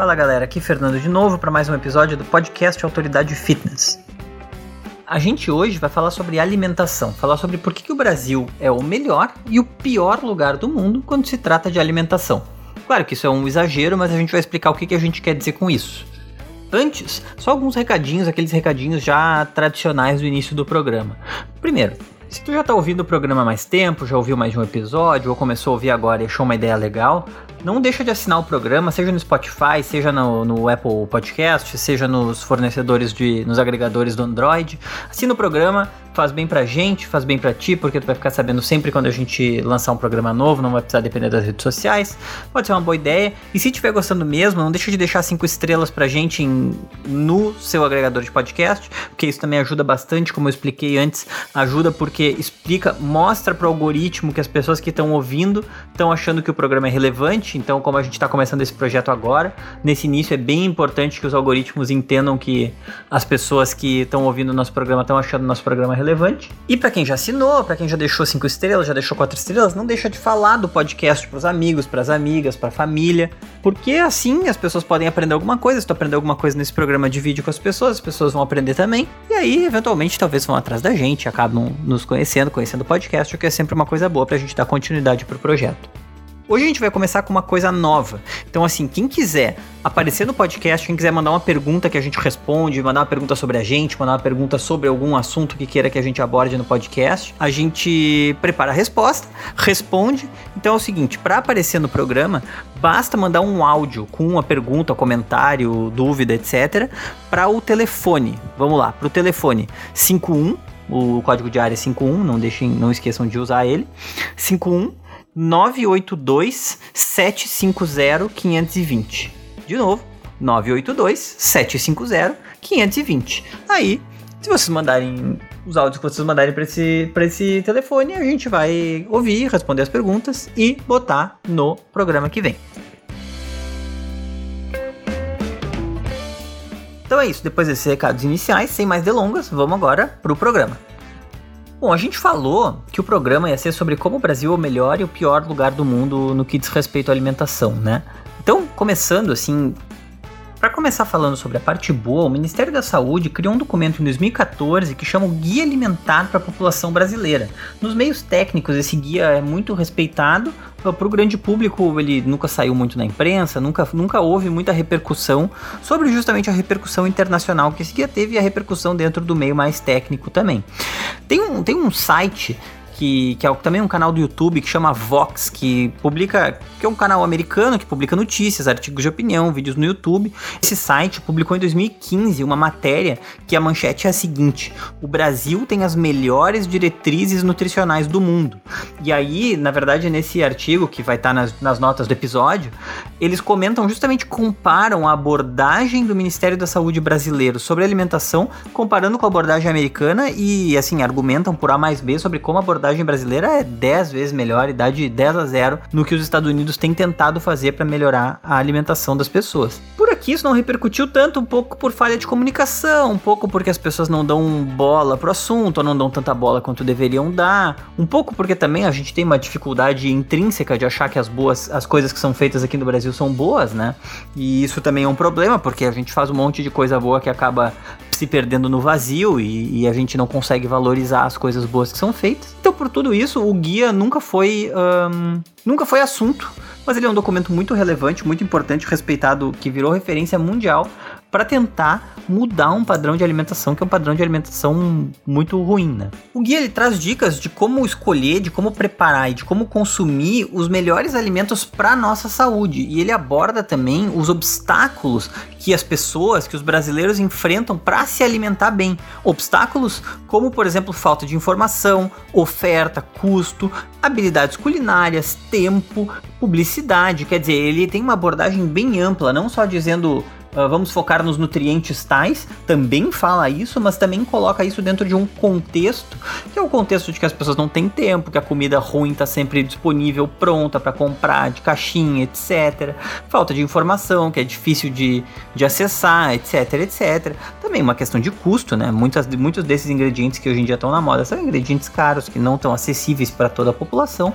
Fala galera, aqui Fernando de novo para mais um episódio do podcast Autoridade Fitness. A gente hoje vai falar sobre alimentação, falar sobre por que, que o Brasil é o melhor e o pior lugar do mundo quando se trata de alimentação. Claro que isso é um exagero, mas a gente vai explicar o que, que a gente quer dizer com isso. Antes, só alguns recadinhos, aqueles recadinhos já tradicionais do início do programa. Primeiro, se tu já tá ouvindo o programa há mais tempo, já ouviu mais de um episódio, ou começou a ouvir agora e achou uma ideia legal, não deixa de assinar o programa, seja no Spotify, seja no, no, Apple Podcast, seja nos fornecedores de. nos agregadores do Android. Assina o programa, faz bem pra gente, faz bem pra ti, porque tu vai ficar sabendo sempre quando a gente lançar um programa novo, não vai precisar depender das redes sociais. Pode ser uma boa ideia. E se estiver gostando mesmo, não deixa de deixar cinco estrelas pra gente em, no seu agregador de podcast, porque isso também ajuda bastante, como eu expliquei antes, ajuda porque explica, mostra pro algoritmo que as pessoas que estão ouvindo estão achando que o programa é relevante. Então, como a gente está começando esse projeto agora, nesse início é bem importante que os algoritmos entendam que as pessoas que estão ouvindo nosso programa estão achando nosso programa relevante. E para quem já assinou, para quem já deixou cinco estrelas, já deixou quatro estrelas, não deixa de falar do podcast para os amigos, para as amigas, para a família, porque assim as pessoas podem aprender alguma coisa. Se tu aprender alguma coisa nesse programa de vídeo com as pessoas, as pessoas vão aprender também. E aí, eventualmente, talvez vão atrás da gente, acabam nos conhecendo, conhecendo o podcast, o que é sempre uma coisa boa para a gente dar continuidade pro projeto. Hoje a gente vai começar com uma coisa nova. Então, assim, quem quiser aparecer no podcast, quem quiser mandar uma pergunta que a gente responde, mandar uma pergunta sobre a gente, mandar uma pergunta sobre algum assunto que queira que a gente aborde no podcast, a gente prepara a resposta, responde. Então é o seguinte, para aparecer no programa, basta mandar um áudio com uma pergunta, comentário, dúvida, etc, para o telefone. Vamos lá, para o telefone 51 o código de área é 51, não deixem, não esqueçam de usar ele. 51 982 750 520. De novo, 982 750 520. Aí, se vocês mandarem os áudios que vocês mandarem para esse, esse telefone, a gente vai ouvir, responder as perguntas e botar no programa que vem. Então é isso, depois desses recados iniciais, sem mais delongas, vamos agora pro programa. Bom, a gente falou que o programa ia ser sobre como o Brasil é o melhor e o pior lugar do mundo no que diz respeito à alimentação, né? Então, começando assim, para começar falando sobre a parte boa, o Ministério da Saúde criou um documento em 2014 que chama o Guia Alimentar para a População Brasileira. Nos meios técnicos, esse guia é muito respeitado, para o grande público ele nunca saiu muito na imprensa, nunca, nunca houve muita repercussão sobre justamente a repercussão internacional que esse guia teve e a repercussão dentro do meio mais técnico também. Tem um, tem um site que, que é também um canal do YouTube que chama Vox, que publica, que é um canal americano que publica notícias, artigos de opinião, vídeos no YouTube. Esse site publicou em 2015 uma matéria que a manchete é a seguinte: o Brasil tem as melhores diretrizes nutricionais do mundo. E aí, na verdade, nesse artigo que vai estar nas, nas notas do episódio, eles comentam justamente comparam a abordagem do Ministério da Saúde brasileiro sobre alimentação, comparando com a abordagem americana e assim argumentam por A mais B sobre como a brasileira é 10 vezes melhor e dá de 10 a 0 no que os Estados Unidos têm tentado fazer para melhorar a alimentação das pessoas. Por aqui isso não repercutiu tanto, um pouco por falha de comunicação, um pouco porque as pessoas não dão bola pro assunto, ou não dão tanta bola quanto deveriam dar, um pouco porque também a gente tem uma dificuldade intrínseca de achar que as boas, as coisas que são feitas aqui no Brasil são boas, né? E isso também é um problema, porque a gente faz um monte de coisa boa que acaba se perdendo no vazio e, e, a gente não consegue valorizar as coisas boas que são feitas. Então, por tudo isso, o guia nunca foi, um, nunca foi assunto, mas ele é um documento muito relevante, muito importante, respeitado, que virou referência mundial para tentar mudar um padrão de alimentação que é um padrão de alimentação muito ruim, né? O guia ele traz dicas de como escolher, de como preparar e de como consumir os melhores alimentos para nossa saúde. E ele aborda também os obstáculos que as pessoas, que os brasileiros enfrentam para se alimentar bem. Obstáculos como, por exemplo, falta de informação, oferta, custo, habilidades culinárias, tempo, publicidade. Quer dizer, ele tem uma abordagem bem ampla, não só dizendo Uh, vamos focar nos nutrientes tais, também fala isso, mas também coloca isso dentro de um contexto, que é o contexto de que as pessoas não têm tempo, que a comida ruim está sempre disponível, pronta para comprar, de caixinha, etc. Falta de informação, que é difícil de, de acessar, etc, etc. Também uma questão de custo, né? Muitas, muitos desses ingredientes que hoje em dia estão na moda são ingredientes caros, que não estão acessíveis para toda a população.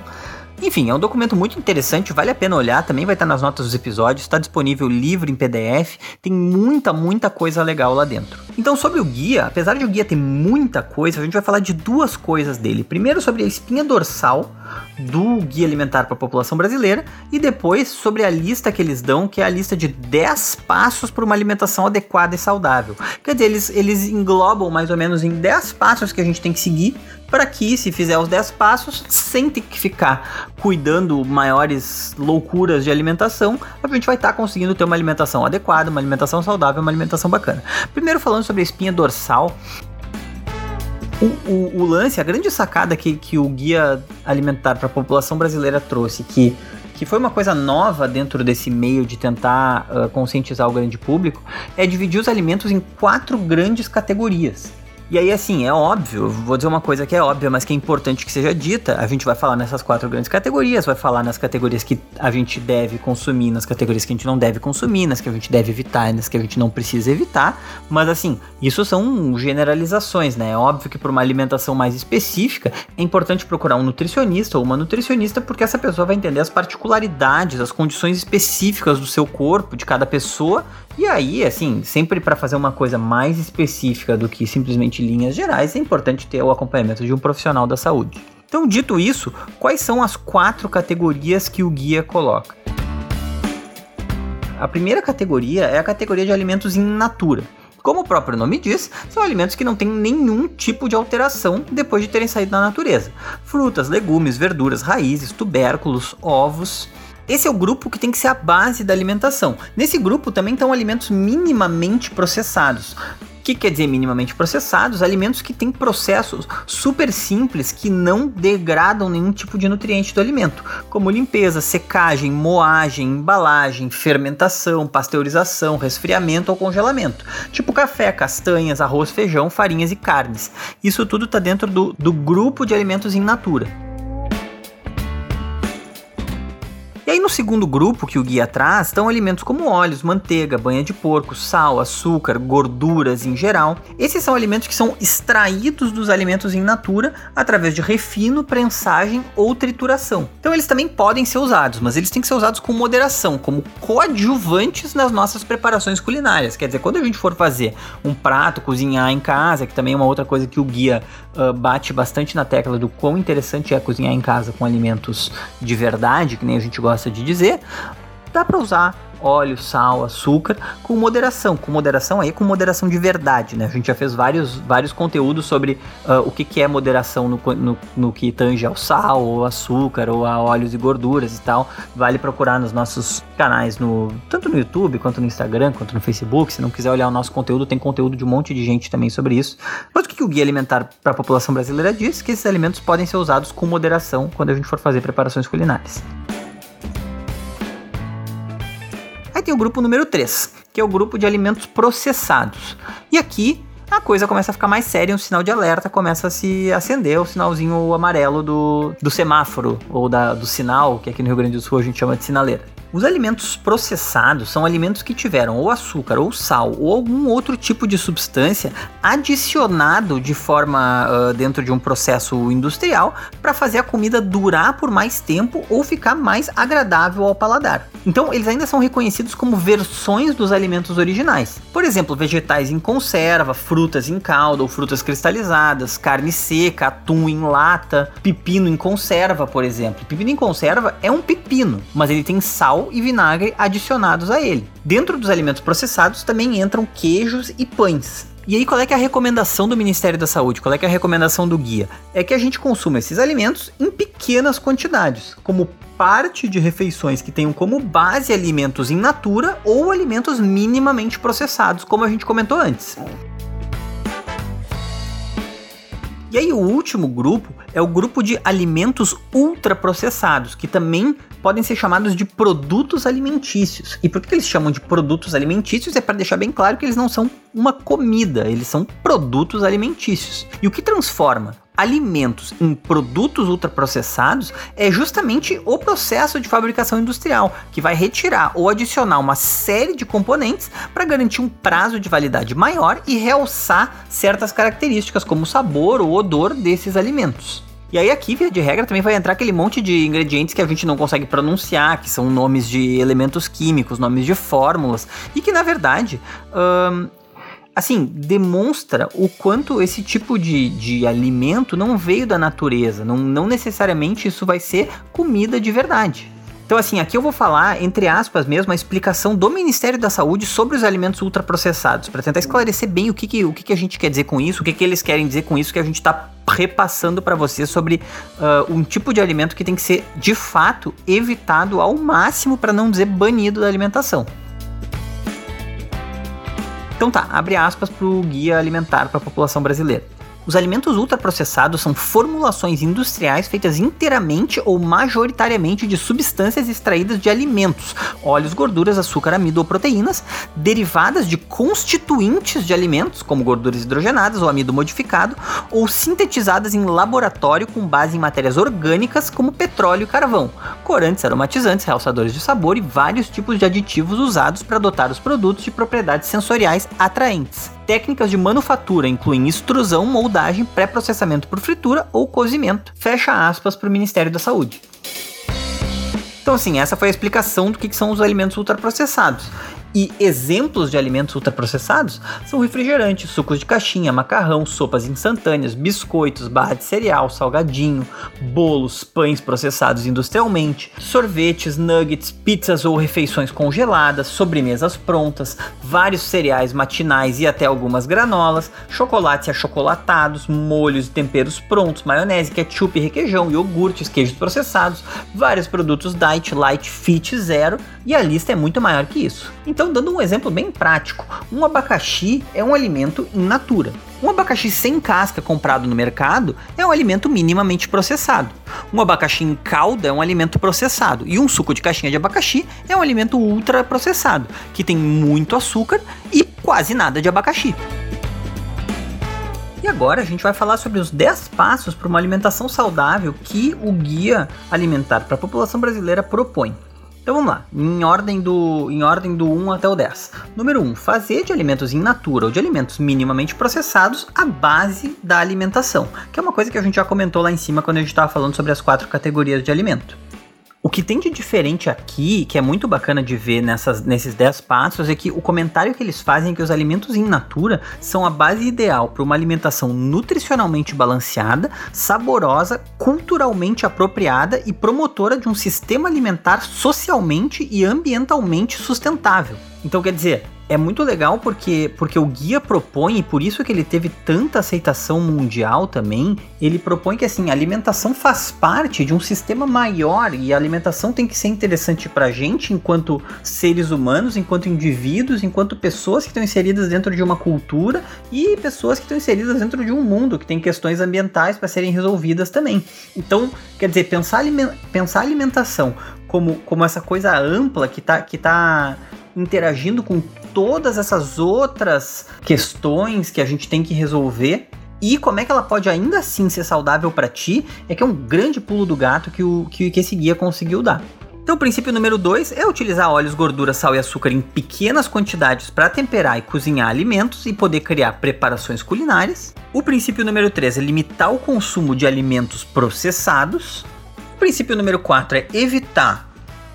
Enfim, é um documento muito interessante, vale a pena olhar, também vai estar nas notas dos episódios, está disponível livre em PDF, tem muita, muita coisa legal lá dentro. Então, sobre o guia, apesar de o guia ter muita coisa, a gente vai falar de duas coisas dele. Primeiro, sobre a espinha dorsal do Guia Alimentar para a População Brasileira e depois sobre a lista que eles dão, que é a lista de 10 passos para uma alimentação adequada e saudável. Quer dizer, eles, eles englobam mais ou menos em 10 passos que a gente tem que seguir para que, se fizer os 10 passos, sem ter que ficar cuidando maiores loucuras de alimentação, a gente vai estar tá conseguindo ter uma alimentação adequada, uma alimentação saudável, uma alimentação bacana. Primeiro, falando sobre a espinha dorsal, o, o, o, lance, a grande sacada que, que o Guia Alimentar para a População Brasileira trouxe, que, que foi uma coisa nova dentro desse meio de tentar uh, conscientizar o grande público, é dividir os alimentos em quatro grandes categorias. E aí, assim, é óbvio, vou dizer uma coisa que é óbvia, mas que é importante que seja dita. A gente vai falar nessas quatro grandes categorias, vai falar nas categorias que a gente deve consumir, nas categorias que a gente não deve consumir, nas que a gente deve evitar, nas que a gente não precisa evitar. Mas, assim, isso são generalizações, né? É óbvio que para uma alimentação mais específica, é importante procurar um nutricionista ou uma nutricionista, porque essa pessoa vai entender as particularidades, as condições específicas do seu corpo, de cada pessoa. E aí, assim, sempre para fazer uma coisa mais específica do que simplesmente linhas gerais, é importante ter o acompanhamento de um profissional da saúde. Então, dito isso, quais são as quatro categorias que o guia coloca? A primeira categoria é a categoria de alimentos in natura. Como o próprio nome diz, são alimentos que não têm nenhum tipo de alteração depois de terem saído da natureza. Frutas, legumes, verduras, raízes, tubérculos, ovos. Esse é o grupo que tem que ser a base da alimentação. Nesse grupo também estão alimentos minimamente processados que quer dizer minimamente processados? Alimentos que têm processos super simples que não degradam nenhum tipo de nutriente do alimento, como limpeza, secagem, moagem, embalagem, fermentação, pasteurização, resfriamento ou congelamento, tipo café, castanhas, arroz, feijão, farinhas e carnes. Isso tudo está dentro do, do grupo de alimentos in natura. E aí no segundo grupo que o guia traz estão alimentos como óleos, manteiga, banha de porco, sal, açúcar, gorduras em geral. Esses são alimentos que são extraídos dos alimentos em natura através de refino, prensagem ou trituração. Então eles também podem ser usados, mas eles têm que ser usados com moderação, como coadjuvantes nas nossas preparações culinárias. Quer dizer, quando a gente for fazer um prato, cozinhar em casa, que também é uma outra coisa que o guia uh, bate bastante na tecla do quão interessante é cozinhar em casa com alimentos de verdade, que nem a gente gosta gosta de dizer, dá para usar óleo, sal, açúcar com moderação, com moderação aí com moderação de verdade, né? A gente já fez vários, vários conteúdos sobre uh, o que, que é moderação no, no, no, que tange ao sal, ou açúcar, ou a óleos e gorduras e tal. Vale procurar nos nossos canais, no, tanto no YouTube, quanto no Instagram, quanto no Facebook. Se não quiser olhar o nosso conteúdo, tem conteúdo de um monte de gente também sobre isso. Mas o que, que o Guia Alimentar para a População Brasileira diz? Que esses alimentos podem ser usados com moderação quando a gente for fazer preparações culinárias. Tem o grupo número 3, que é o grupo de alimentos processados. E aqui a coisa começa a ficar mais séria, um sinal de alerta começa a se acender, o sinalzinho amarelo do, do semáforo, ou da, do sinal, que aqui no Rio Grande do Sul a gente chama de sinaleira. Os alimentos processados são alimentos que tiveram ou açúcar, ou sal, ou algum outro tipo de substância adicionado de forma uh, dentro de um processo industrial para fazer a comida durar por mais tempo ou ficar mais agradável ao paladar. Então, eles ainda são reconhecidos como versões dos alimentos originais. Por exemplo, vegetais em conserva, frutas em calda ou frutas cristalizadas, carne seca, atum em lata, pepino em conserva, por exemplo. Pepino em conserva é um pepino, mas ele tem sal e vinagre adicionados a ele. Dentro dos alimentos processados também entram queijos e pães. E aí, qual é, é a recomendação do Ministério da Saúde? Qual é, é a recomendação do guia? É que a gente consuma esses alimentos em pequenas quantidades, como parte de refeições que tenham como base alimentos in natura ou alimentos minimamente processados, como a gente comentou antes. E aí o último grupo é o grupo de alimentos ultraprocessados, que também podem ser chamados de produtos alimentícios. E por que eles chamam de produtos alimentícios? É para deixar bem claro que eles não são uma comida, eles são produtos alimentícios. E o que transforma alimentos em produtos ultraprocessados é justamente o processo de fabricação industrial, que vai retirar ou adicionar uma série de componentes para garantir um prazo de validade maior e realçar certas características, como o sabor ou odor desses alimentos. E aí aqui, via de regra, também vai entrar aquele monte de ingredientes que a gente não consegue pronunciar, que são nomes de elementos químicos, nomes de fórmulas, e que na verdade. Hum, assim, demonstra o quanto esse tipo de, de alimento não veio da natureza. Não, não necessariamente isso vai ser comida de verdade. Então, assim, aqui eu vou falar, entre aspas mesmo, a explicação do Ministério da Saúde sobre os alimentos ultraprocessados, para tentar esclarecer bem o que, que, o que, que a gente quer dizer com isso, o que, que eles querem dizer com isso que a gente está repassando para você sobre uh, um tipo de alimento que tem que ser, de fato, evitado ao máximo, para não dizer banido da alimentação. Então tá, abre aspas para o guia alimentar para a população brasileira. Os alimentos ultraprocessados são formulações industriais feitas inteiramente ou majoritariamente de substâncias extraídas de alimentos, óleos, gorduras, açúcar, amido ou proteínas, derivadas de constituintes de alimentos, como gorduras hidrogenadas ou amido modificado, ou sintetizadas em laboratório com base em matérias orgânicas como petróleo e carvão, corantes, aromatizantes, realçadores de sabor e vários tipos de aditivos usados para dotar os produtos de propriedades sensoriais atraentes. Técnicas de manufatura incluem extrusão, moldagem, pré-processamento por fritura ou cozimento. Fecha aspas para o Ministério da Saúde. Então, assim, essa foi a explicação do que são os alimentos ultraprocessados. E exemplos de alimentos ultraprocessados são refrigerantes, sucos de caixinha, macarrão, sopas instantâneas, biscoitos, barra de cereal, salgadinho, bolos, pães processados industrialmente, sorvetes, nuggets, pizzas ou refeições congeladas, sobremesas prontas, vários cereais matinais e até algumas granolas, chocolates e achocolatados, molhos e temperos prontos, maionese, ketchup, requeijão, iogurtes, queijos processados, vários produtos diet, light, fit, zero e a lista é muito maior que isso. Então dando um exemplo bem prático, um abacaxi é um alimento in natura. Um abacaxi sem casca comprado no mercado é um alimento minimamente processado. Um abacaxi em calda é um alimento processado. E um suco de caixinha de abacaxi é um alimento ultra processado, que tem muito açúcar e quase nada de abacaxi. E agora a gente vai falar sobre os 10 passos para uma alimentação saudável que o Guia Alimentar para a População Brasileira propõe. Então vamos lá, em ordem do, em ordem do 1 até o 10. Número 1, fazer de alimentos in natura ou de alimentos minimamente processados a base da alimentação, que é uma coisa que a gente já comentou lá em cima quando a gente estava falando sobre as quatro categorias de alimento. O que tem de diferente aqui, que é muito bacana de ver nessas, nesses 10 passos, é que o comentário que eles fazem é que os alimentos in natura são a base ideal para uma alimentação nutricionalmente balanceada, saborosa, culturalmente apropriada e promotora de um sistema alimentar socialmente e ambientalmente sustentável. Então, quer dizer, é muito legal porque, porque o guia propõe, e por isso que ele teve tanta aceitação mundial também, ele propõe que assim, a alimentação faz parte de um sistema maior e a alimentação tem que ser interessante pra gente enquanto seres humanos, enquanto indivíduos, enquanto pessoas que estão inseridas dentro de uma cultura e pessoas que estão inseridas dentro de um mundo que tem questões ambientais para serem resolvidas também. Então, quer dizer, pensar, pensar alimentação como, como essa coisa ampla que tá, que tá interagindo com todas essas outras questões que a gente tem que resolver e como é que ela pode ainda assim ser saudável para ti, é que é um grande pulo do gato que, o, que, que esse guia conseguiu dar. Então, o princípio número 2 é utilizar óleos, gordura, sal e açúcar em pequenas quantidades para temperar e cozinhar alimentos e poder criar preparações culinárias. O princípio número 3 é limitar o consumo de alimentos processados. O princípio número 4 é evitar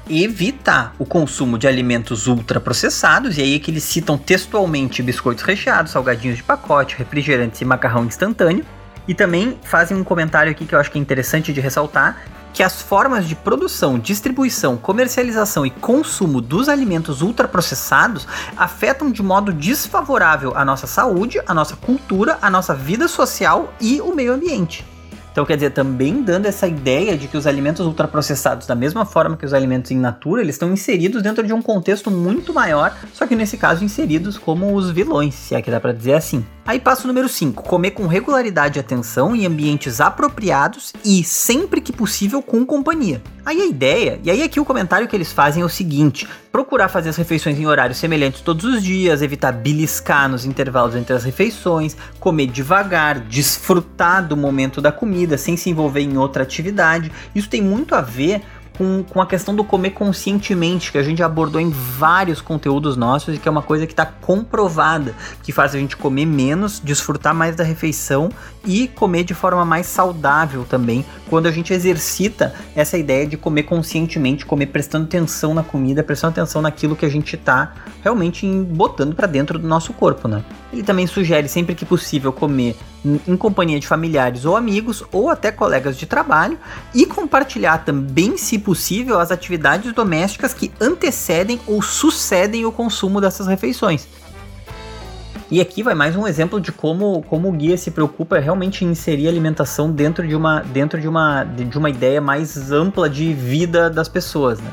evitar o consumo de alimentos ultraprocessados, e aí é que eles citam textualmente biscoitos recheados, salgadinhos de pacote, refrigerantes e macarrão instantâneo. E também fazem um comentário aqui que eu acho que é interessante de ressaltar, que as formas de produção, distribuição, comercialização e consumo dos alimentos ultraprocessados afetam de modo desfavorável a nossa saúde, a nossa cultura, a nossa vida social e o meio ambiente. Então, quer dizer, também dando essa ideia de que os alimentos ultraprocessados, da mesma forma que os alimentos in natura, eles estão inseridos dentro de um contexto muito maior, só que nesse caso inseridos como os vilões, se é que dá para dizer assim. Aí passo número 5, comer com regularidade e atenção em ambientes apropriados e sempre que possível com companhia. Aí a ideia, e aí aqui o comentário que eles fazem é o seguinte: procurar fazer as refeições em horários semelhantes todos os dias, evitar beliscar nos intervalos entre as refeições, comer devagar, desfrutar do momento da comida sem se envolver em outra atividade. Isso tem muito a ver com, com a questão do comer conscientemente, que a gente abordou em vários conteúdos nossos e que é uma coisa que está comprovada, que faz a gente comer menos, desfrutar mais da refeição e comer de forma mais saudável também, quando a gente exercita essa ideia de comer conscientemente, comer prestando atenção na comida, prestando atenção naquilo que a gente está realmente botando para dentro do nosso corpo, né? Ele também sugere sempre que possível comer em companhia de familiares ou amigos ou até colegas de trabalho e compartilhar também, se possível, as atividades domésticas que antecedem ou sucedem o consumo dessas refeições. E aqui vai mais um exemplo de como, como o guia se preocupa realmente em inserir alimentação dentro de uma, dentro de uma, de uma ideia mais ampla de vida das pessoas. Né?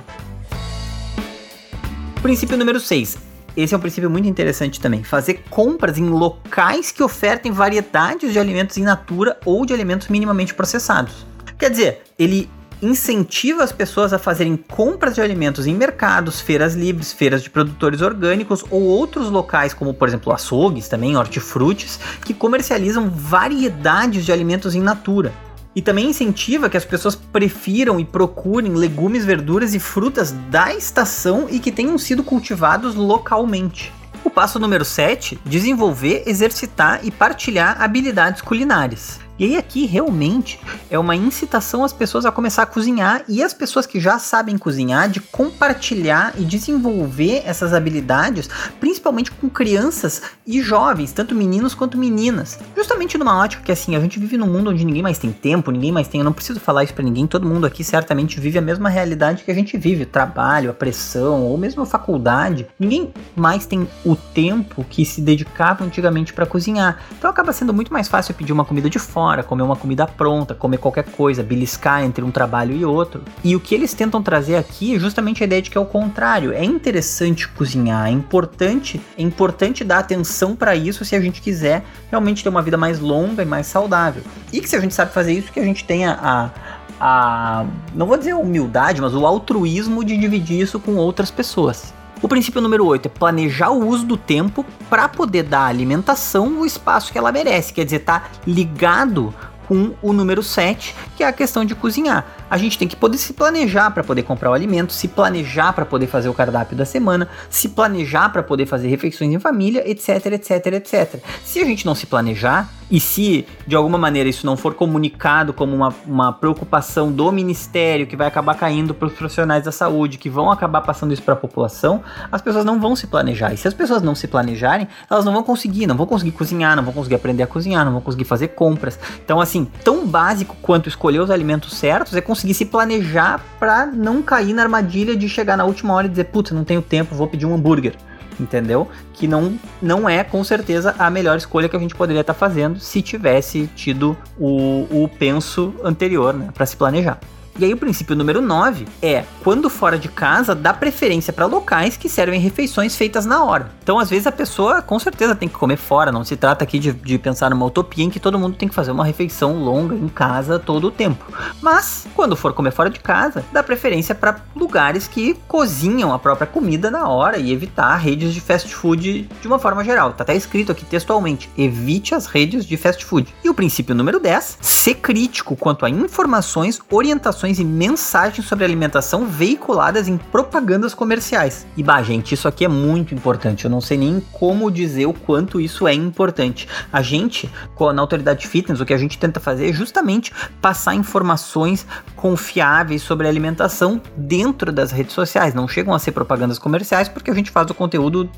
Princípio número 6 esse é um princípio muito interessante também. Fazer compras em locais que ofertem variedades de alimentos in natura ou de alimentos minimamente processados. Quer dizer, ele incentiva as pessoas a fazerem compras de alimentos em mercados, feiras livres, feiras de produtores orgânicos ou outros locais, como por exemplo açougues também, hortifrutis, que comercializam variedades de alimentos em natura. E também incentiva que as pessoas prefiram e procurem legumes, verduras e frutas da estação e que tenham sido cultivados localmente. O passo número 7: desenvolver, exercitar e partilhar habilidades culinárias. E aí aqui realmente é uma incitação às pessoas a começar a cozinhar e as pessoas que já sabem cozinhar de compartilhar e desenvolver essas habilidades, principalmente com crianças e jovens, tanto meninos quanto meninas. Justamente numa ótica que assim, a gente vive num mundo onde ninguém mais tem tempo, ninguém mais tem, eu não preciso falar isso para ninguém, todo mundo aqui certamente vive a mesma realidade que a gente vive, trabalho, a pressão ou mesmo a faculdade. Ninguém mais tem o tempo que se dedicava antigamente para cozinhar. Então acaba sendo muito mais fácil pedir uma comida de fora hora, comer uma comida pronta, comer qualquer coisa, beliscar entre um trabalho e outro. E o que eles tentam trazer aqui é justamente a ideia de que é o contrário. É interessante cozinhar, é importante, é importante dar atenção para isso se a gente quiser realmente ter uma vida mais longa e mais saudável. E que se a gente sabe fazer isso, que a gente tenha a, a não vou dizer a humildade, mas o altruísmo de dividir isso com outras pessoas. O princípio número 8 é planejar o uso do tempo para poder dar à alimentação o espaço que ela merece, quer dizer, tá ligado com o número 7, que é a questão de cozinhar. A gente tem que poder se planejar para poder comprar o alimento, se planejar para poder fazer o cardápio da semana, se planejar para poder fazer refeições em família, etc, etc, etc. Se a gente não se planejar, e se de alguma maneira isso não for comunicado como uma, uma preocupação do ministério que vai acabar caindo para os profissionais da saúde, que vão acabar passando isso para a população, as pessoas não vão se planejar. E se as pessoas não se planejarem, elas não vão conseguir, não vão conseguir cozinhar, não vão conseguir aprender a cozinhar, não vão conseguir fazer compras. Então, assim, tão básico quanto escolher os alimentos certos é conseguir se planejar para não cair na armadilha de chegar na última hora e dizer, putz, não tenho tempo, vou pedir um hambúrguer entendeu? Que não, não é com certeza a melhor escolha que a gente poderia estar tá fazendo se tivesse tido o, o penso anterior, né, para se planejar. E aí o princípio número 9 é, quando fora de casa, dá preferência para locais que servem refeições feitas na hora. Então, às vezes, a pessoa com certeza tem que comer fora, não se trata aqui de, de pensar numa utopia em que todo mundo tem que fazer uma refeição longa em casa todo o tempo. Mas, quando for comer fora de casa, dá preferência para lugares que cozinham a própria comida na hora e evitar redes de fast food de uma forma geral. Tá até escrito aqui textualmente: evite as redes de fast food. E o princípio número 10, ser crítico quanto a informações, orientações informações e mensagens sobre alimentação veiculadas em propagandas comerciais. E bah, gente, isso aqui é muito importante. Eu não sei nem como dizer o quanto isso é importante. A gente, na autoridade fitness, o que a gente tenta fazer é justamente passar informações confiáveis sobre alimentação dentro das redes sociais. Não chegam a ser propagandas comerciais porque a gente faz o conteúdo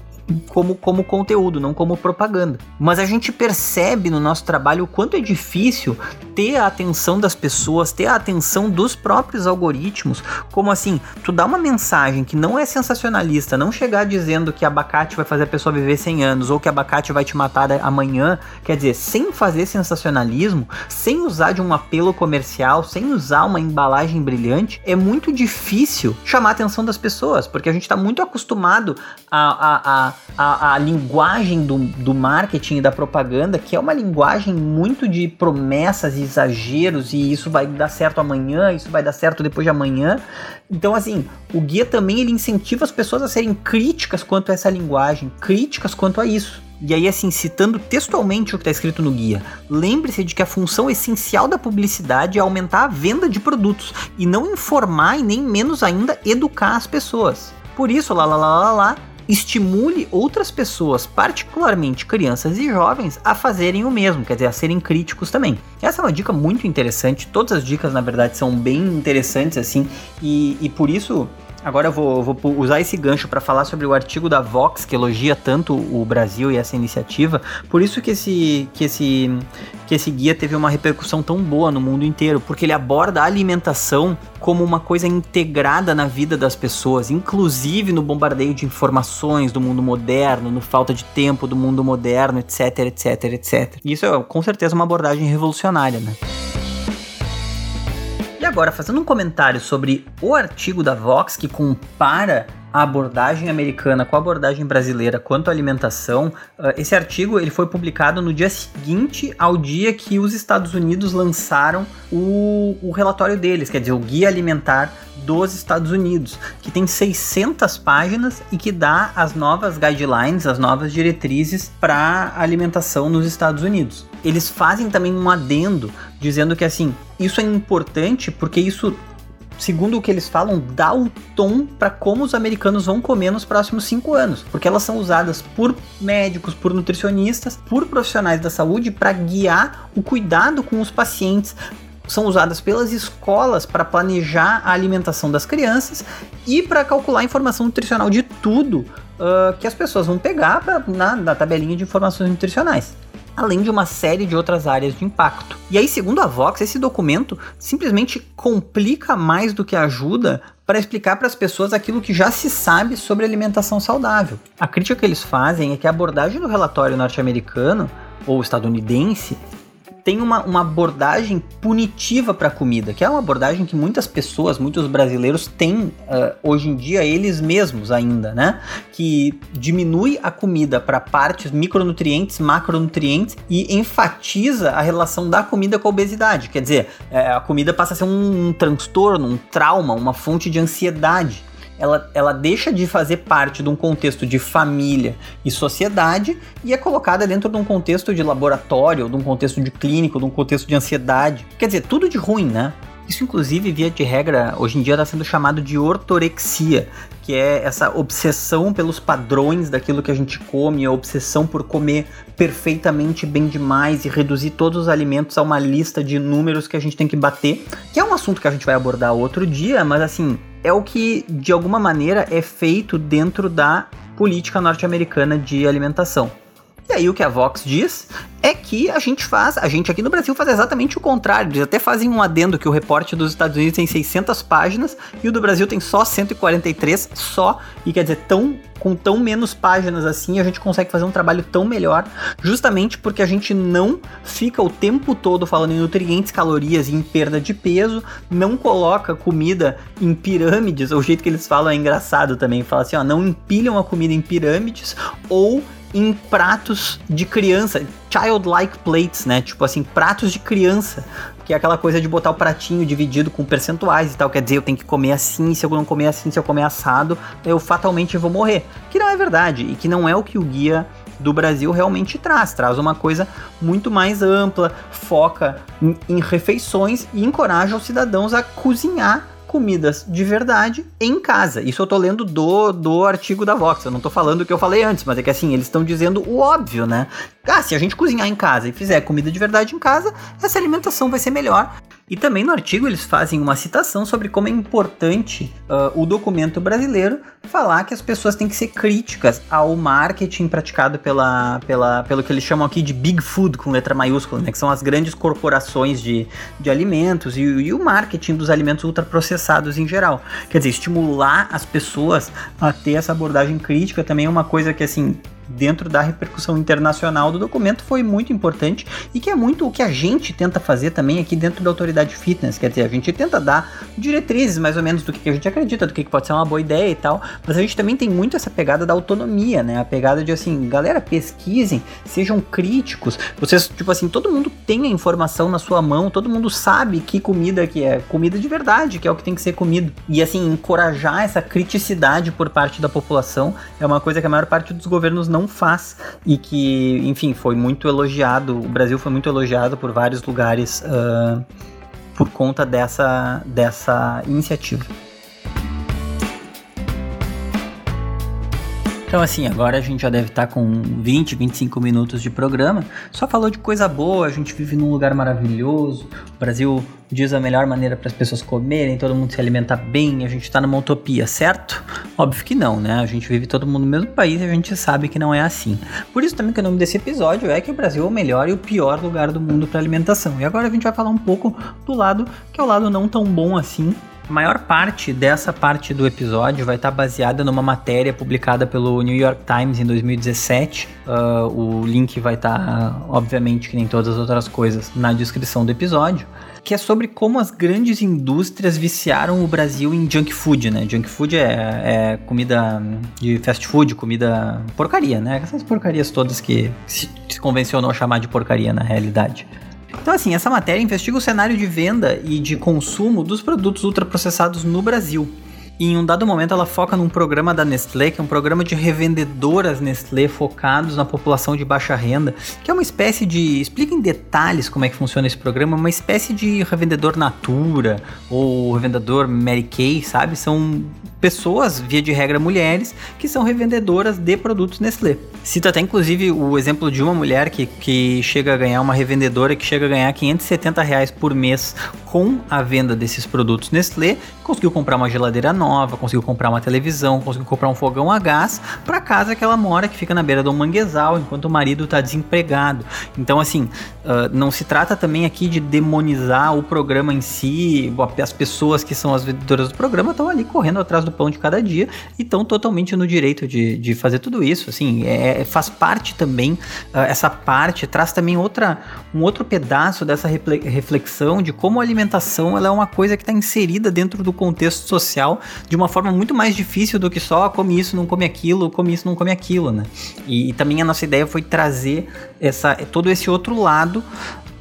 como, como conteúdo, não como propaganda. Mas a gente percebe no nosso trabalho o quanto é difícil ter a atenção das pessoas, ter a atenção dos próprios algoritmos. Como assim, tu dá uma mensagem que não é sensacionalista, não chegar dizendo que abacate vai fazer a pessoa viver 100 anos ou que abacate vai te matar amanhã, quer dizer, sem fazer sensacionalismo, sem usar de um apelo comercial, sem usar uma embalagem brilhante, é muito difícil chamar a atenção das pessoas, porque a gente está muito acostumado a a, a, linguagem do, do marketing e da propaganda, que é uma linguagem muito de promessas e exageros, e isso vai dar certo amanhã, isso vai dar certo depois de amanhã. Então, assim, o guia também ele incentiva as pessoas a serem críticas quanto a essa linguagem, críticas quanto a isso. E aí, assim, citando textualmente o que está escrito no guia, lembre-se de que a função essencial da publicidade é aumentar a venda de produtos e não informar e nem menos ainda educar as pessoas. Por isso, lá lá lá lá lá, estimule outras pessoas, particularmente crianças e jovens, a fazerem o mesmo, quer dizer, a serem críticos também. Essa é uma dica muito interessante, todas as dicas na verdade são bem interessantes assim, e, e por isso Agora eu vou, vou usar esse gancho para falar sobre o artigo da Vox, que elogia tanto o Brasil e essa iniciativa. Por isso que esse, que esse, que esse guia teve uma repercussão tão boa no mundo inteiro, porque ele aborda a alimentação como uma coisa integrada na vida das pessoas, inclusive no bombardeio de informações do mundo moderno, no falta de tempo do mundo moderno, etc, etc, etc. Isso é com certeza uma abordagem revolucionária, né? Agora, fazendo um comentário sobre o artigo da Vox que compara a abordagem americana com a abordagem brasileira quanto à alimentação, uh, esse artigo ele foi publicado no dia seguinte ao dia que os Estados Unidos lançaram o, o relatório deles, quer dizer, o Guia Alimentar dos Estados Unidos, que tem 600 páginas e que dá as novas guidelines, as novas diretrizes para alimentação nos Estados Unidos. Eles fazem também um adendo dizendo que assim, isso é importante porque isso segundo o que eles falam, dá o tom para como os americanos vão comer nos próximos cinco anos, porque elas são usadas por médicos, por nutricionistas, por profissionais da saúde para guiar o cuidado com os pacientes, são usadas pelas escolas para planejar a alimentação das crianças e para calcular a informação nutricional de tudo uh, que as pessoas vão pegar pra, na, na tabelinha de informações nutricionais além de uma série de outras áreas de impacto. E aí, segundo a Vox, esse documento simplesmente complica mais do que ajuda para explicar para as pessoas aquilo que já se sabe sobre alimentação saudável. A crítica que eles fazem é que a abordagem do relatório norte-americano ou estadunidense tem uma, uma abordagem punitiva para a comida, que é uma abordagem que muitas pessoas, muitos brasileiros têm uh, hoje em dia, eles mesmos ainda, né? Que diminui a comida para partes micronutrientes, macronutrientes e enfatiza a relação da comida com a obesidade. Quer dizer, é, a comida passa a ser um, um transtorno, um trauma, uma fonte de ansiedade ela, ela deixa de fazer parte de um contexto de família e sociedade e é colocada dentro de um contexto de laboratório, de um contexto de clínico, de um contexto de ansiedade. Quer dizer, tudo de ruim, né? Isso, inclusive, via de regra, hoje em dia está sendo chamado de ortorexia, que é essa obsessão pelos padrões daquilo que a gente come, a obsessão por comer perfeitamente bem demais e reduzir todos os alimentos a uma lista de números que a gente tem que bater, que é um assunto que a gente vai abordar outro dia, mas assim, é o que de alguma maneira é feito dentro da política norte-americana de alimentação. E aí o que a Vox diz é que a gente faz, a gente aqui no Brasil faz exatamente o contrário. Eles até fazem um adendo que o reporte dos Estados Unidos tem 600 páginas e o do Brasil tem só 143 só. E quer dizer, tão com tão menos páginas assim, a gente consegue fazer um trabalho tão melhor, justamente porque a gente não fica o tempo todo falando em nutrientes, calorias e em perda de peso, não coloca comida em pirâmides, o jeito que eles falam é engraçado também, fala assim, ó, não empilham a comida em pirâmides ou em pratos de criança, childlike plates, né? Tipo assim, pratos de criança, que é aquela coisa de botar o pratinho dividido com percentuais e tal. Quer dizer, eu tenho que comer assim, se eu não comer assim, se eu comer assado, eu fatalmente vou morrer. Que não é verdade e que não é o que o guia do Brasil realmente traz. Traz uma coisa muito mais ampla, foca em, em refeições e encoraja os cidadãos a cozinhar comidas de verdade em casa. Isso eu tô lendo do, do artigo da Vox. Eu não tô falando o que eu falei antes, mas é que assim, eles estão dizendo o óbvio, né? Ah, se a gente cozinhar em casa e fizer comida de verdade em casa, essa alimentação vai ser melhor. E também no artigo eles fazem uma citação sobre como é importante uh, o documento brasileiro falar que as pessoas têm que ser críticas ao marketing praticado pela, pela, pelo que eles chamam aqui de Big Food, com letra maiúscula, né, que são as grandes corporações de, de alimentos e, e o marketing dos alimentos ultraprocessados em geral. Quer dizer, estimular as pessoas a ter essa abordagem crítica também é uma coisa que, assim, dentro da repercussão internacional do documento foi muito importante e que é muito o que a gente tenta fazer também aqui dentro da autoridade fitness, quer dizer, a gente tenta dar diretrizes mais ou menos do que a gente acredita, do que pode ser uma boa ideia e tal, mas a gente também tem muito essa pegada da autonomia, né? A pegada de assim, galera, pesquisem, sejam críticos. Vocês, tipo assim, todo mundo tem a informação na sua mão, todo mundo sabe que comida que é comida de verdade, que é o que tem que ser comido. E assim, encorajar essa criticidade por parte da população é uma coisa que a maior parte dos governos não não faz e que, enfim, foi muito elogiado. O Brasil foi muito elogiado por vários lugares uh, por conta dessa, dessa iniciativa. Então, assim, agora a gente já deve estar tá com 20, 25 minutos de programa. Só falou de coisa boa, a gente vive num lugar maravilhoso. O Brasil diz a melhor maneira para as pessoas comerem, todo mundo se alimentar bem, a gente está numa utopia, certo? Óbvio que não, né? A gente vive todo mundo no mesmo país e a gente sabe que não é assim. Por isso também que o nome desse episódio é que o Brasil é o melhor e o pior lugar do mundo para alimentação. E agora a gente vai falar um pouco do lado que é o lado não tão bom assim a maior parte dessa parte do episódio vai estar baseada numa matéria publicada pelo New York Times em 2017. Uh, ah, o link vai estar, obviamente, que nem todas as outras coisas, na descrição do episódio. Que é sobre como as grandes indústrias viciaram o Brasil em junk food, né? Junk food é, é comida de fast food, comida porcaria, né? Essas porcarias todas que se, se convencionou chamar de porcaria na realidade. Então, assim, essa matéria investiga o cenário de venda e de consumo dos produtos ultraprocessados no Brasil. E em um dado momento ela foca num programa da Nestlé, que é um programa de revendedoras Nestlé focados na população de baixa renda, que é uma espécie de. Explica em detalhes como é que funciona esse programa, uma espécie de revendedor Natura ou revendedor Mary Kay, sabe? São pessoas, via de regra mulheres, que são revendedoras de produtos Nestlé. Cita até inclusive o exemplo de uma mulher que, que chega a ganhar, uma revendedora que chega a ganhar 570 reais por mês com a venda desses produtos Nestlé, conseguiu comprar uma geladeira nova, conseguiu comprar uma televisão, conseguiu comprar um fogão a gás para casa que ela mora, que fica na beira do manguezal, enquanto o marido está desempregado. Então, assim, uh, não se trata também aqui de demonizar o programa em si, as pessoas que são as vendedoras do programa estão ali correndo atrás do do pão de cada dia e estão totalmente no direito de, de fazer tudo isso. Assim, é, é faz parte também, uh, essa parte traz também outra, um outro pedaço dessa reflexão de como a alimentação ela é uma coisa que está inserida dentro do contexto social de uma forma muito mais difícil do que só come isso, não come aquilo, come isso, não come aquilo, né? E, e também a nossa ideia foi trazer essa, todo esse outro lado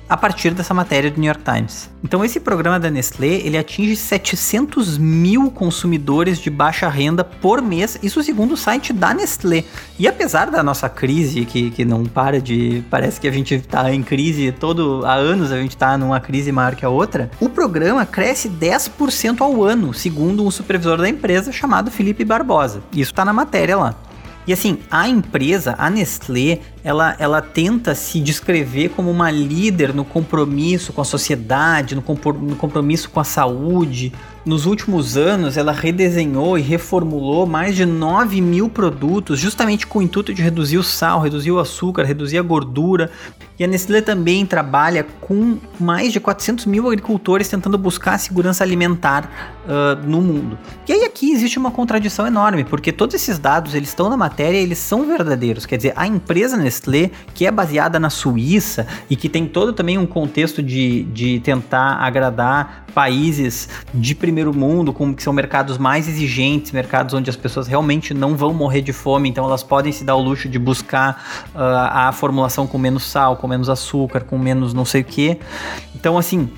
a partir dessa matéria do New York Times. Então esse programa da Nestlé ele atinge 700 mil consumidores de baixa renda por mês, isso segundo o site da Nestlé. E apesar da nossa crise que, que não para de, parece que a gente está em crise todo há anos a gente está numa crise maior que a outra, o programa cresce 10% ao ano, segundo um supervisor da empresa chamado Felipe Barbosa. Isso está na matéria lá. E assim, a empresa, a Nestlé, ela, ela tenta se descrever como uma líder no compromisso com a sociedade, no, no compromisso com a saúde. Nos últimos anos, ela redesenhou e reformulou mais de 9 mil produtos, justamente com o intuito de reduzir o sal, reduzir o açúcar, reduzir a gordura. E a Nestlé também trabalha com mais de 400 mil agricultores tentando buscar a segurança alimentar uh, no mundo. E aí aqui existe uma contradição enorme, porque todos esses dados eles estão na matéria eles são verdadeiros. Quer dizer, a empresa Nestlé, que é baseada na Suíça e que tem todo também um contexto de, de tentar agradar países de primeiro mundo, com, que são mercados mais exigentes, mercados onde as pessoas realmente não vão morrer de fome, então elas podem se dar o luxo de buscar uh, a formulação com menos sal, com menos açúcar, com menos não sei o que. Então, assim.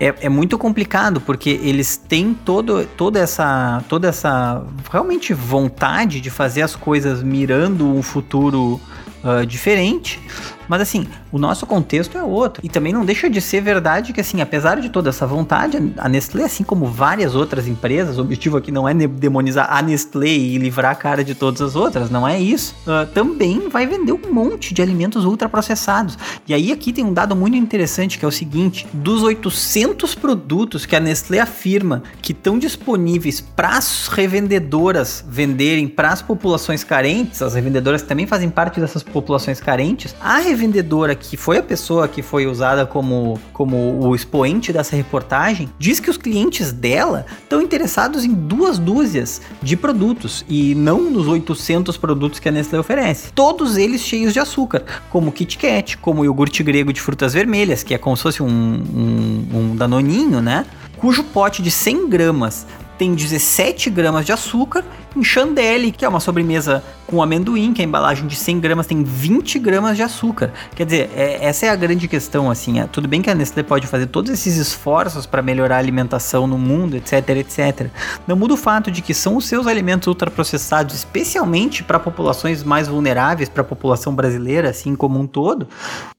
É, é, muito complicado porque eles têm todo, toda essa toda essa realmente vontade de fazer as coisas mirando um futuro uh, diferente mas assim, o nosso contexto é outro. E também não deixa de ser verdade que, assim, apesar de toda essa vontade, a Nestlé, assim como várias outras empresas, o objetivo aqui não é demonizar a Nestlé e livrar a cara de todas as outras, não é isso. Uh, também vai vender um monte de alimentos ultraprocessados. E aí aqui tem um dado muito interessante que é o seguinte: dos 800 produtos que a Nestlé afirma que estão disponíveis para as revendedoras venderem para as populações carentes, as revendedoras também fazem parte dessas populações carentes, a revendedora, que foi a pessoa que foi usada como, como o expoente dessa reportagem, diz que os clientes dela estão interessados em duas dúzias de produtos e não nos 800 produtos que a Nestlé oferece. Todos eles cheios de açúcar, como Kit Kat, como iogurte grego de frutas vermelhas, que é como se fosse um, um, um danoninho, né? Cujo pote de 100 gramas tem 17 gramas de açúcar. Em chandelle, que é uma sobremesa com amendoim, que a embalagem de 100 gramas tem 20 gramas de açúcar. Quer dizer, é, essa é a grande questão, assim. É, tudo bem que a Nestlé pode fazer todos esses esforços para melhorar a alimentação no mundo, etc, etc. Não muda o fato de que são os seus alimentos ultraprocessados, especialmente para populações mais vulneráveis, para a população brasileira, assim como um todo,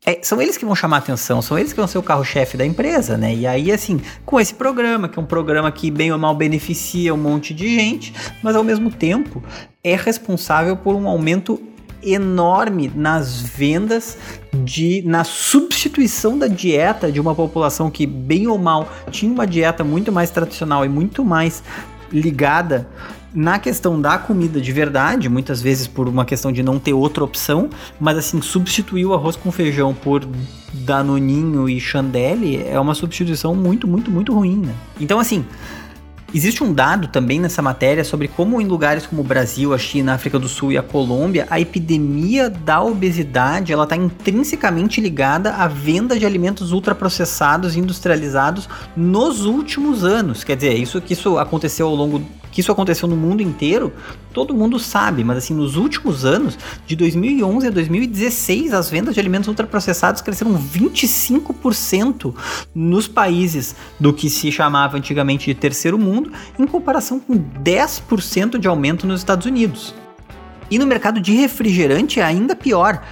é, são eles que vão chamar atenção, são eles que vão ser o carro-chefe da empresa, né? E aí, assim, com esse programa, que é um programa que bem ou mal beneficia um monte de gente, mas ao mesmo tempo é responsável por um aumento enorme nas vendas de na substituição da dieta de uma população que bem ou mal tinha uma dieta muito mais tradicional e muito mais ligada na questão da comida de verdade, muitas vezes por uma questão de não ter outra opção, mas assim, substituir o arroz com feijão por danoninho e chandelle é uma substituição muito, muito, muito ruim, né? Então, assim, Existe um dado também nessa matéria sobre como em lugares como o Brasil, a China, a África do Sul e a Colômbia, a epidemia da obesidade ela está intrinsecamente ligada à venda de alimentos ultraprocessados e industrializados nos últimos anos. Quer dizer, isso que isso aconteceu ao longo que isso aconteceu no mundo inteiro, todo mundo sabe, mas assim, nos últimos anos, de 2011 a 2016, as vendas de alimentos ultraprocessados cresceram 25% nos países do que se chamava antigamente de terceiro mundo, em comparação com 10% de aumento nos Estados Unidos. E no mercado de refrigerante é ainda pior.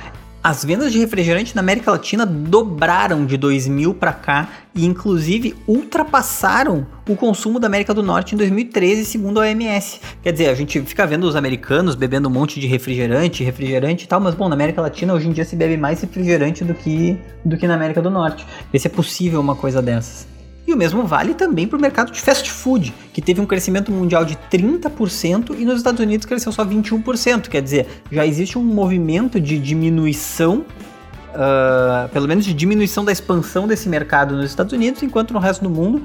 As vendas de refrigerante na América Latina dobraram de 2000 para cá e inclusive ultrapassaram o consumo da América do Norte em 2013, segundo a OMS. Quer dizer, a gente fica vendo os americanos bebendo um monte de refrigerante, refrigerante e tal, mas bom, na América Latina hoje em dia se bebe mais refrigerante do que do que na América do Norte. Vê se é possível uma coisa dessas. E o mesmo vale também para o mercado de fast food, que teve um crescimento mundial de 30% e nos Estados Unidos cresceu só 21%. Quer dizer, já existe um movimento de diminuição, uh, pelo menos de diminuição da expansão desse mercado nos Estados Unidos, enquanto no resto do mundo,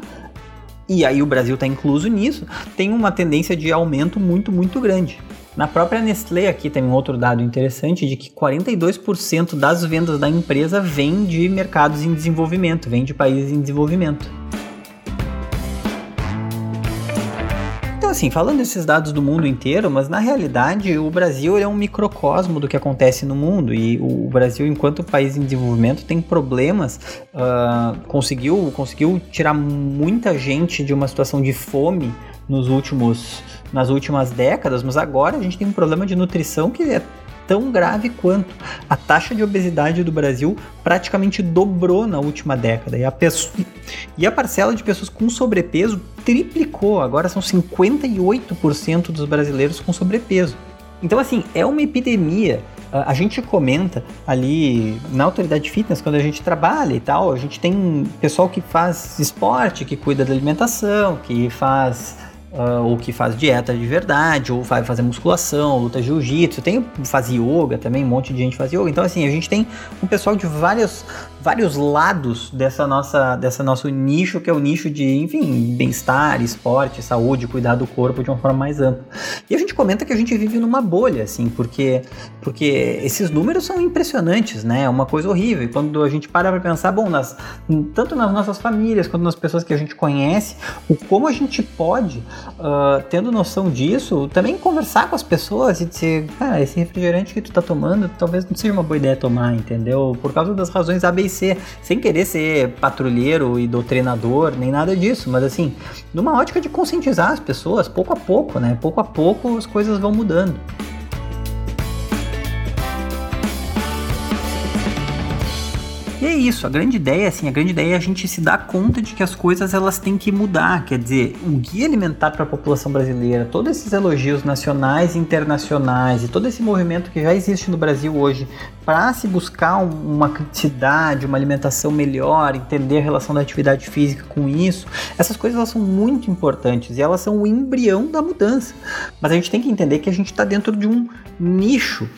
e aí o Brasil está incluso nisso, tem uma tendência de aumento muito, muito grande. Na própria Nestlé aqui tem um outro dado interessante de que 42% das vendas da empresa vem de mercados em desenvolvimento, vem de países em desenvolvimento. Então, assim, falando desses dados do mundo inteiro, mas na realidade o Brasil é um microcosmo do que acontece no mundo e o Brasil, enquanto país em desenvolvimento, tem problemas. Uh, conseguiu, conseguiu tirar muita gente de uma situação de fome nos últimos, nas últimas décadas, mas agora a gente tem um problema de nutrição que é tão grave quanto. A taxa de obesidade do Brasil praticamente dobrou na última década e a, pessoa, e a parcela de pessoas com sobrepeso triplicou. Agora são 58% dos brasileiros com sobrepeso. Então, assim, é uma epidemia. A gente comenta ali na autoridade fitness, quando a gente trabalha e tal, a gente tem pessoal que faz esporte, que cuida da alimentação, que faz Uh, ou que faz dieta de verdade, ou vai fazer musculação, luta jiu-jitsu, tem faz yoga também, um monte de gente faz yoga. Então assim, a gente tem um pessoal de vários vários lados dessa nossa dessa nosso nicho, que é o nicho de, enfim, bem-estar, esporte, saúde, cuidar do corpo de uma forma mais ampla. E a gente comenta que a gente vive numa bolha, assim, porque porque esses números são impressionantes, né? É uma coisa horrível. E quando a gente para para pensar, bom, nas, tanto nas nossas famílias quanto nas pessoas que a gente conhece, o como a gente pode uh, tendo noção disso, também conversar com as pessoas e dizer, cara, esse refrigerante que tu tá tomando, talvez não seja uma boa ideia tomar, entendeu? Por causa das razões A, C, sem querer ser patrulheiro e doutrinador, nem nada disso, mas assim, numa ótica de conscientizar as pessoas, pouco a pouco, né? Pouco a pouco as coisas vão mudando. E é isso, a grande ideia, assim, a grande ideia é a gente se dar conta de que as coisas elas têm que mudar. Quer dizer, o guia alimentar para a população brasileira, todos esses elogios nacionais e internacionais e todo esse movimento que já existe no Brasil hoje para se buscar uma criticidade, uma alimentação melhor, entender a relação da atividade física com isso, essas coisas elas são muito importantes e elas são o embrião da mudança. Mas a gente tem que entender que a gente está dentro de um nicho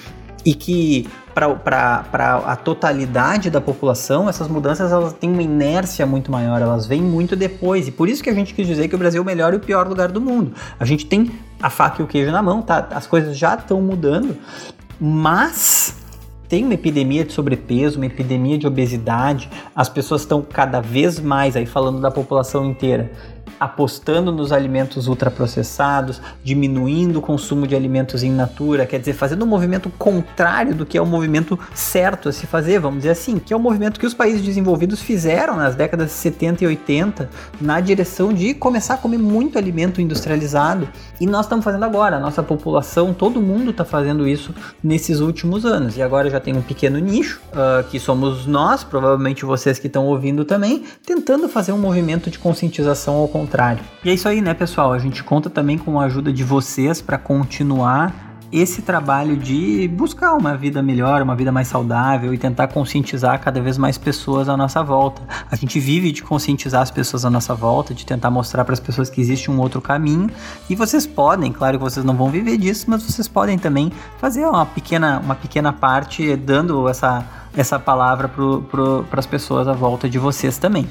e que para a totalidade da população, essas mudanças elas têm uma inércia muito maior, elas vêm muito depois. E por isso que a gente quis dizer que o Brasil é o melhor e o pior lugar do mundo. A gente tem a faca e o queijo na mão, tá? As coisas já estão mudando, mas tem uma epidemia de sobrepeso, uma epidemia de obesidade, as pessoas estão cada vez mais, aí falando da população inteira, apostando nos alimentos ultraprocessados, diminuindo o consumo de alimentos in natura, quer dizer, fazendo um movimento contrário do que é o movimento certo a se fazer, vamos dizer assim, que é o movimento que os países desenvolvidos fizeram nas décadas de 70 e 80 na direção de começar a comer muito alimento industrializado. E nós estamos fazendo agora, a nossa população, todo mundo está fazendo isso nesses últimos anos. E agora já tem um pequeno nicho, uh, que somos nós, provavelmente vocês que estão ouvindo também, tentando fazer um movimento de conscientização ao contrário. E é isso aí, né, pessoal? A gente conta também com a ajuda de vocês para continuar esse trabalho de buscar uma vida melhor, uma vida mais saudável e tentar conscientizar cada vez mais pessoas à nossa volta. A gente vive de conscientizar as pessoas à nossa volta, de tentar mostrar para as pessoas que existe um outro caminho e vocês podem, claro que vocês não vão viver disso, mas vocês podem também fazer uma pequena, uma pequena parte dando essa essa palavra para as pessoas à volta de vocês também.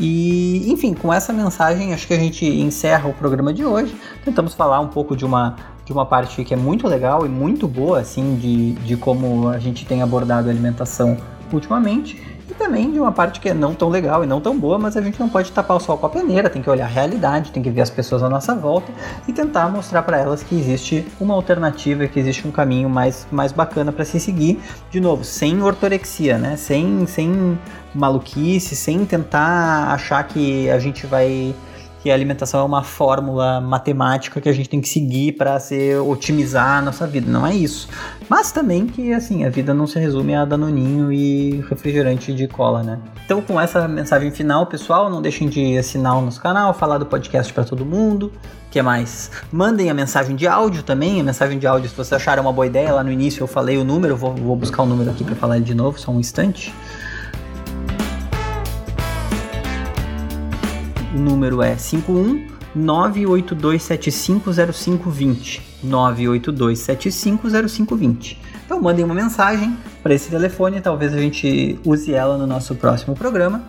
E, enfim, com essa mensagem, acho que a gente encerra o programa de hoje. Tentamos falar um pouco de uma de uma parte que é muito legal e muito boa, assim, de, de como a gente tem abordado a alimentação ultimamente, e também de uma parte que é não tão legal e não tão boa, mas a gente não pode tapar o sol com a peneira, tem que olhar a realidade, tem que ver as pessoas à nossa volta e tentar mostrar para elas que existe uma alternativa, que existe um caminho mais, mais bacana para se seguir, de novo, sem ortorexia, né? Sem, sem maluquice, sem tentar achar que a gente vai que a alimentação é uma fórmula matemática que a gente tem que seguir para se otimizar a nossa vida. Não é isso. Mas também que assim, a vida não se resume a danoninho e refrigerante de cola, né? Então, com essa mensagem final, pessoal, não deixem de assinar o nosso canal, falar do podcast para todo mundo. que mais? Mandem a mensagem de áudio também. A mensagem de áudio, se vocês acharam uma boa ideia, lá no início eu falei o número, vou, vou buscar o número aqui para falar de novo, só um instante. O número é 51 982750520. 982750520. Então mandem uma mensagem para esse telefone, talvez a gente use ela no nosso próximo programa.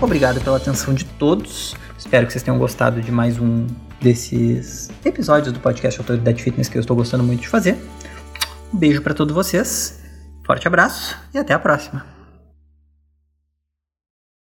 Obrigado pela atenção de todos. Espero que vocês tenham gostado de mais um desses episódios do podcast Autoridade Fitness que eu estou gostando muito de fazer. Um beijo para todos vocês. Forte abraço e até a próxima.